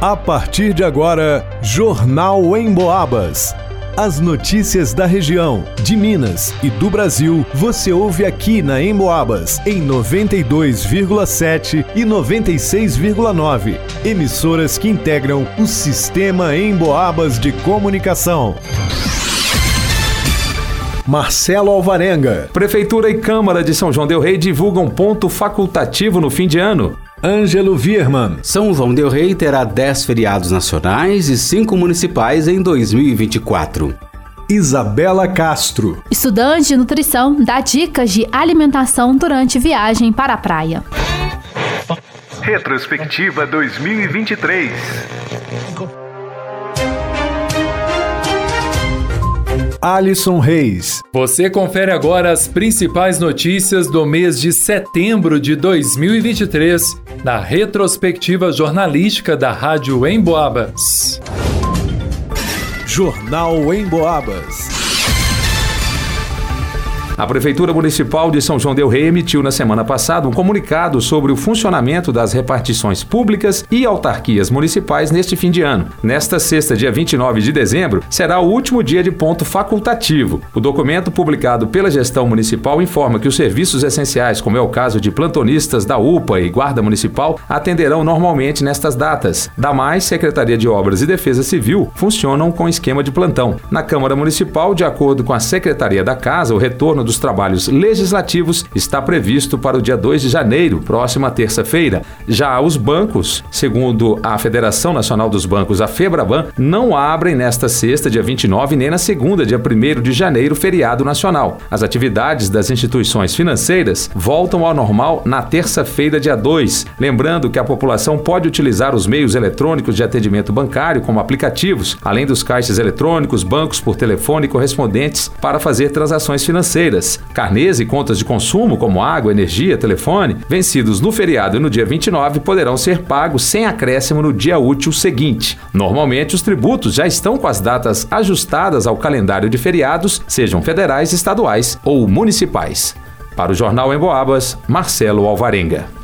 A partir de agora, Jornal em Boabas. As notícias da região, de Minas e do Brasil, você ouve aqui na Emboabas, em 92,7 e 96,9. Emissoras que integram o sistema Emboabas de comunicação. Marcelo Alvarenga. Prefeitura e Câmara de São João Del Rei divulgam ponto facultativo no fim de ano. Ângelo Virman. São João Del Rei terá 10 feriados nacionais e 5 municipais em 2024. Isabela Castro. Estudante de nutrição dá dicas de alimentação durante viagem para a praia. Retrospectiva 2023. Alisson Reis. Você confere agora as principais notícias do mês de setembro de 2023 na retrospectiva jornalística da Rádio Emboabas. Jornal Emboabas. A Prefeitura Municipal de São João Del Rei emitiu na semana passada um comunicado sobre o funcionamento das repartições públicas e autarquias municipais neste fim de ano. Nesta sexta, dia 29 de dezembro, será o último dia de ponto facultativo. O documento publicado pela gestão municipal informa que os serviços essenciais, como é o caso de plantonistas da UPA e Guarda Municipal, atenderão normalmente nestas datas. Da mais, Secretaria de Obras e Defesa Civil funcionam com esquema de plantão. Na Câmara Municipal, de acordo com a Secretaria da Casa, o retorno dos trabalhos legislativos está previsto para o dia 2 de janeiro, próxima terça-feira. Já os bancos, segundo a Federação Nacional dos Bancos, a FEBRABAN, não abrem nesta sexta, dia 29, nem na segunda, dia 1 de janeiro, feriado nacional. As atividades das instituições financeiras voltam ao normal na terça-feira, dia 2. Lembrando que a população pode utilizar os meios eletrônicos de atendimento bancário, como aplicativos, além dos caixas eletrônicos, bancos por telefone e correspondentes, para fazer transações financeiras financeiras. Carnês e contas de consumo, como água, energia, telefone, vencidos no feriado e no dia 29, poderão ser pagos sem acréscimo no dia útil seguinte. Normalmente, os tributos já estão com as datas ajustadas ao calendário de feriados, sejam federais, estaduais ou municipais. Para o Jornal em Boabas, Marcelo Alvarenga.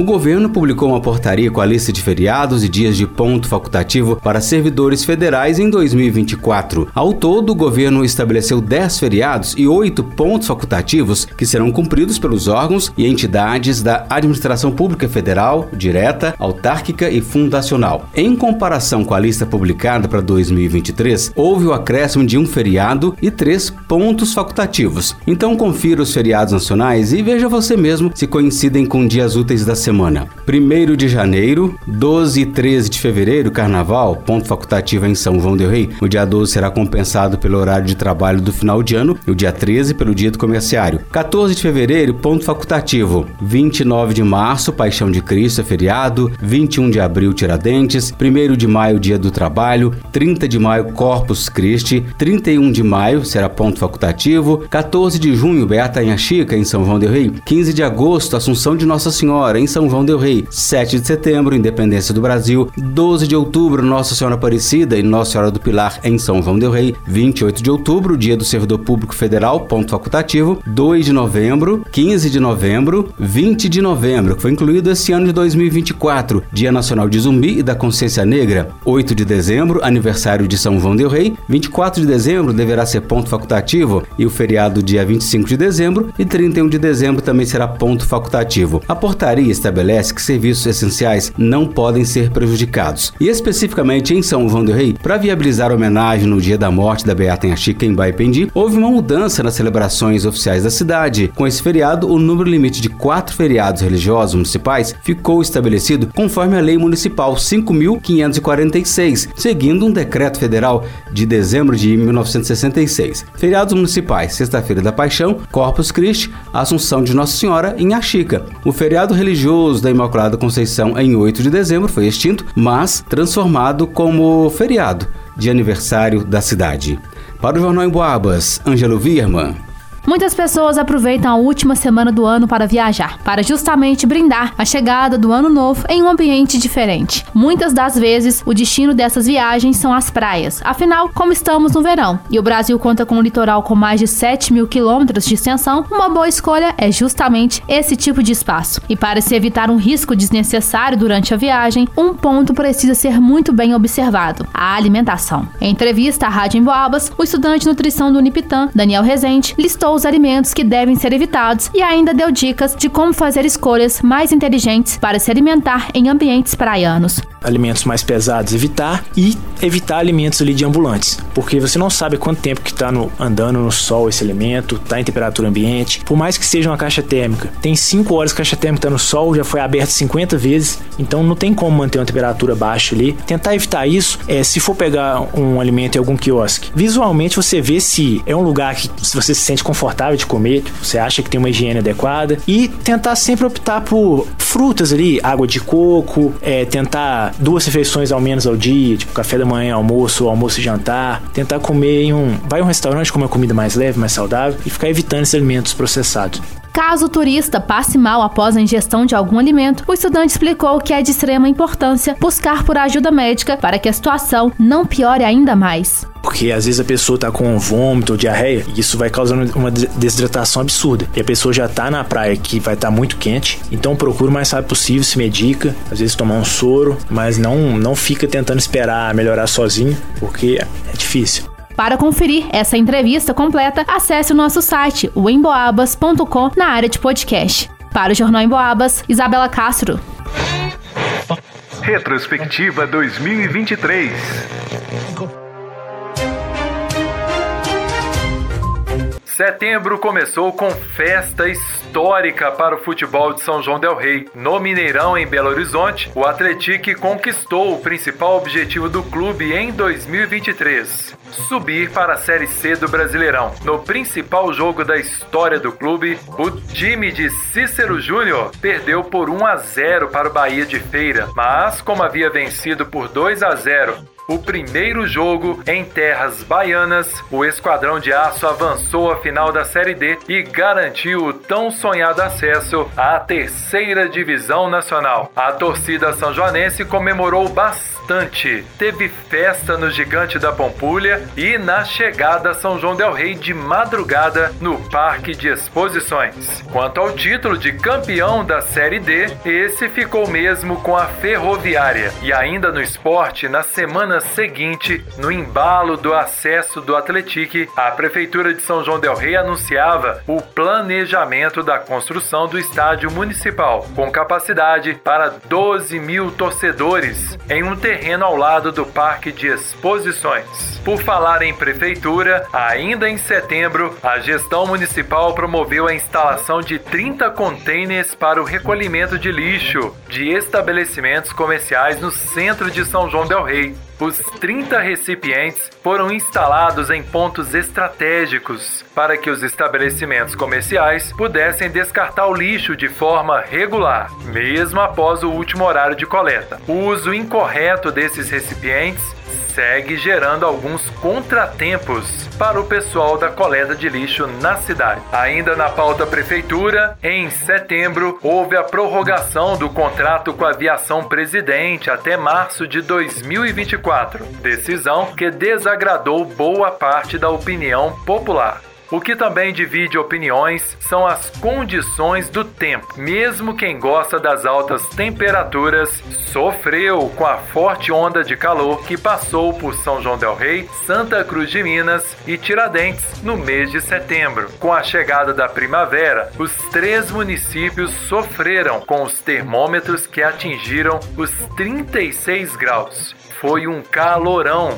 O governo publicou uma portaria com a lista de feriados e dias de ponto facultativo para servidores federais em 2024. Ao todo, o governo estabeleceu 10 feriados e 8 pontos facultativos que serão cumpridos pelos órgãos e entidades da administração pública federal, direta, autárquica e fundacional. Em comparação com a lista publicada para 2023, houve o acréscimo de um feriado e três pontos facultativos. Então confira os feriados nacionais e veja você mesmo se coincidem com dias úteis da semana semana. 1 de janeiro, 12 e 13 de fevereiro, carnaval, ponto facultativo em São João del Rei. O dia 12 será compensado pelo horário de trabalho do final de ano e o dia 13 pelo dia do comerciário. 14 de fevereiro, ponto facultativo. 29 de março, Paixão de Cristo, é feriado. 21 de abril, Tiradentes. 1 de maio, dia do trabalho. 30 de maio, Corpus Christi. 31 de maio será ponto facultativo. 14 de junho, Beata em Chica, em São João del Rei. 15 de agosto, Assunção de Nossa Senhora, em São João del Rei. 7 de setembro, Independência do Brasil. 12 de outubro, Nossa Senhora Aparecida e Nossa Senhora do Pilar em São João del Rei. 28 de outubro, Dia do Servidor Público Federal, ponto facultativo. 2 de novembro, 15 de novembro, 20 de novembro, que foi incluído esse ano de 2024, Dia Nacional de Zumbi e da Consciência Negra. 8 de dezembro, aniversário de São João del Rei. 24 de dezembro deverá ser ponto facultativo e o feriado dia 25 de dezembro e 31 de dezembro também será ponto facultativo. A portaria estabelece que serviços essenciais não podem ser prejudicados. E especificamente em São João do Rei, para viabilizar a homenagem no dia da morte da Beata em Chica em Baipendi, houve uma mudança nas celebrações oficiais da cidade. Com esse feriado, o número limite de quatro feriados religiosos municipais ficou estabelecido conforme a Lei Municipal 5.546, seguindo um decreto federal de dezembro de 1966. Feriados municipais: Sexta-feira da Paixão, Corpus Christi, Assunção de Nossa Senhora em Axica. O feriado religioso religioso da Imaculada Conceição em 8 de dezembro foi extinto, mas transformado como feriado de aniversário da cidade. Para o Jornal em Boabas, Ângelo Virman. Muitas pessoas aproveitam a última semana do ano para viajar, para justamente brindar a chegada do ano novo em um ambiente diferente. Muitas das vezes, o destino dessas viagens são as praias. Afinal, como estamos no verão e o Brasil conta com um litoral com mais de 7 mil quilômetros de extensão, uma boa escolha é justamente esse tipo de espaço. E para se evitar um risco desnecessário durante a viagem, um ponto precisa ser muito bem observado: a alimentação. Em entrevista à Rádio Emboabas, o estudante de nutrição do Unipitan, Daniel Rezende, listou os alimentos que devem ser evitados e ainda deu dicas de como fazer escolhas mais inteligentes para se alimentar em ambientes praianos alimentos mais pesados evitar e evitar alimentos ali de ambulantes, porque você não sabe quanto tempo que está andando no sol esse alimento, está em temperatura ambiente, por mais que seja uma caixa térmica, tem 5 horas que a caixa térmica está no sol, já foi aberta 50 vezes, então não tem como manter uma temperatura baixa ali. Tentar evitar isso é se for pegar um alimento em algum quiosque, visualmente você vê se é um lugar que se você se sente confortável de comer, você acha que tem uma higiene adequada. E tentar sempre optar por frutas ali, água de coco, é, tentar duas refeições ao menos ao dia, tipo café da manhã, almoço, almoço e jantar. Tentar comer em um. Vai um restaurante comer uma comida mais leve, mais saudável e ficar evitando esses alimentos processados. Caso o turista passe mal após a ingestão de algum alimento, o estudante explicou que é de extrema importância buscar por ajuda médica para que a situação não piore ainda mais. Porque às vezes a pessoa tá com vômito ou diarreia e isso vai causando uma desidratação absurda. E a pessoa já tá na praia que vai estar tá muito quente, então procura o mais rápido possível, se medica, às vezes tomar um soro, mas não, não fica tentando esperar melhorar sozinho, porque é difícil. Para conferir essa entrevista completa, acesse o nosso site, o emboabas.com, na área de podcast. Para o Jornal Emboabas, Isabela Castro. Retrospectiva 2023. Setembro começou com festa histórica para o futebol de São João del Rei. No Mineirão, em Belo Horizonte, o Atlético conquistou o principal objetivo do clube em 2023: subir para a Série C do Brasileirão. No principal jogo da história do clube, o time de Cícero Júnior perdeu por 1 a 0 para o Bahia de Feira, mas como havia vencido por 2 a 0 o primeiro jogo em terras baianas, o Esquadrão de Aço avançou à final da Série D e garantiu o tão sonhado acesso à terceira divisão nacional. A torcida são joanense comemorou bastante Teve festa no Gigante da Pampulha e na chegada a São João del Rei de madrugada no Parque de Exposições. Quanto ao título de campeão da Série D, esse ficou mesmo com a Ferroviária. E ainda no esporte, na semana seguinte, no embalo do acesso do Atletique, a Prefeitura de São João del Rei anunciava o planejamento da construção do estádio municipal, com capacidade para 12 mil torcedores, em um terreno terreno ao lado do Parque de Exposições. Por falar em prefeitura, ainda em setembro, a gestão municipal promoveu a instalação de 30 containers para o recolhimento de lixo de estabelecimentos comerciais no centro de São João del Rei. Os 30 recipientes foram instalados em pontos estratégicos para que os estabelecimentos comerciais pudessem descartar o lixo de forma regular, mesmo após o último horário de coleta. O uso incorreto desses recipientes segue gerando alguns contratempos para o pessoal da coleta de lixo na cidade. Ainda na pauta prefeitura, em setembro, houve a prorrogação do contrato com a aviação presidente até março de 2024. Decisão que desagradou boa parte da opinião popular. O que também divide opiniões são as condições do tempo. Mesmo quem gosta das altas temperaturas sofreu com a forte onda de calor que passou por São João del Rei, Santa Cruz de Minas e Tiradentes no mês de setembro. Com a chegada da primavera, os três municípios sofreram com os termômetros que atingiram os 36 graus. Foi um calorão.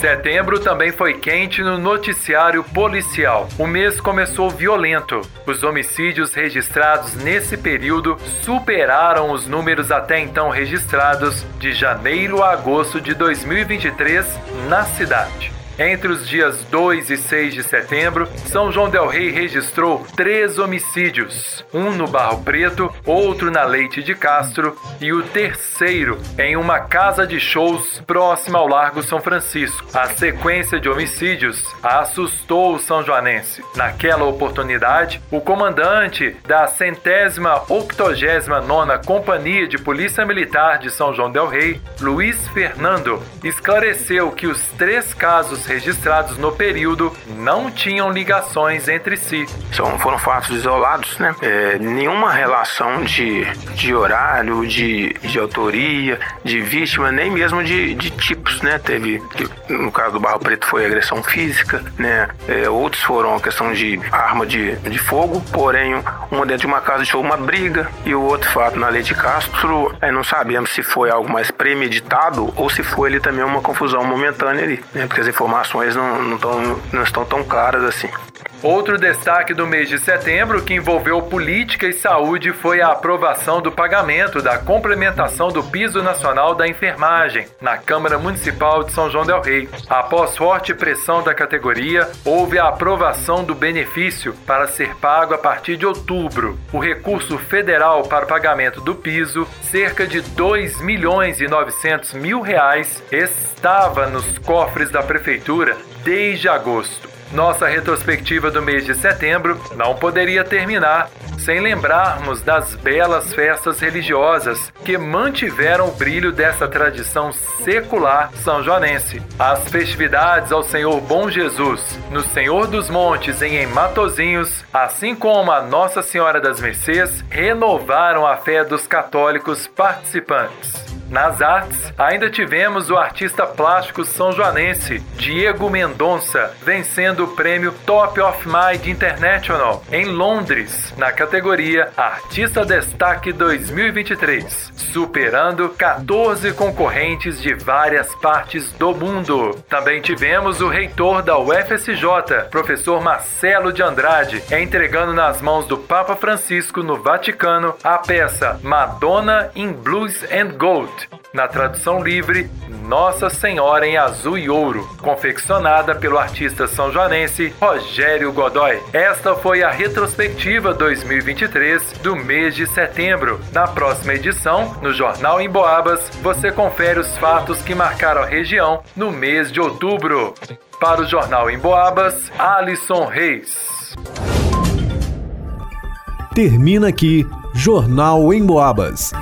Setembro também foi quente no noticiário policial. O mês começou violento. Os homicídios registrados nesse período superaram os números até então registrados de janeiro a agosto de 2023 na cidade. Entre os dias 2 e 6 de setembro, São João Del Rei registrou três homicídios: um no Barro Preto, outro na Leite de Castro e o terceiro em uma casa de shows próxima ao Largo São Francisco. A sequência de homicídios assustou o São Joanense. Naquela oportunidade, o comandante da centésima octogésima nona Companhia de Polícia Militar de São João Del Rei, Luiz Fernando, esclareceu que os três casos registrados no período não tinham ligações entre si. São, foram fatos isolados, né? É, nenhuma relação de, de horário, de, de autoria, de vítima, nem mesmo de, de tipos, né? Teve, no caso do Barro Preto foi agressão física, né? É, outros foram a questão de arma de, de fogo, porém uma dentro de uma casa de uma briga, e o outro fato na Lei de Castro, é, não sabemos se foi algo mais premeditado ou se foi ali também uma confusão momentânea ali, né? Porque as informações não, não, tão, não estão tão claras assim. Outro destaque do mês de setembro que envolveu política e saúde foi a aprovação do pagamento da complementação do piso nacional da enfermagem na Câmara Municipal de São João del Rei. Após forte pressão da categoria, houve a aprovação do benefício para ser pago a partir de outubro. O recurso federal para o pagamento do piso, cerca de 2 milhões e 900 mil reais, estava nos cofres da prefeitura desde agosto. Nossa retrospectiva do mês de setembro não poderia terminar sem lembrarmos das belas festas religiosas que mantiveram o brilho dessa tradição secular são joanense. As festividades ao Senhor Bom Jesus, no Senhor dos Montes em Matozinhos, assim como a Nossa Senhora das Mercês, renovaram a fé dos católicos participantes. Nas artes, ainda tivemos o artista plástico são joanense Diego Mendonça vencendo o prêmio Top of Mind International em Londres, na categoria Artista Destaque 2023, superando 14 concorrentes de várias partes do mundo. Também tivemos o reitor da UFSJ, professor Marcelo de Andrade, entregando nas mãos do Papa Francisco no Vaticano a peça Madonna in Blues and Gold na tradução livre Nossa Senhora em Azul e Ouro, confeccionada pelo artista são joanense Rogério Godoy. Esta foi a retrospectiva 2023 do mês de setembro. Na próxima edição, no Jornal em Boabas, você confere os fatos que marcaram a região no mês de outubro. Para o Jornal em Boabas, Alisson Reis. Termina aqui Jornal em Boabas.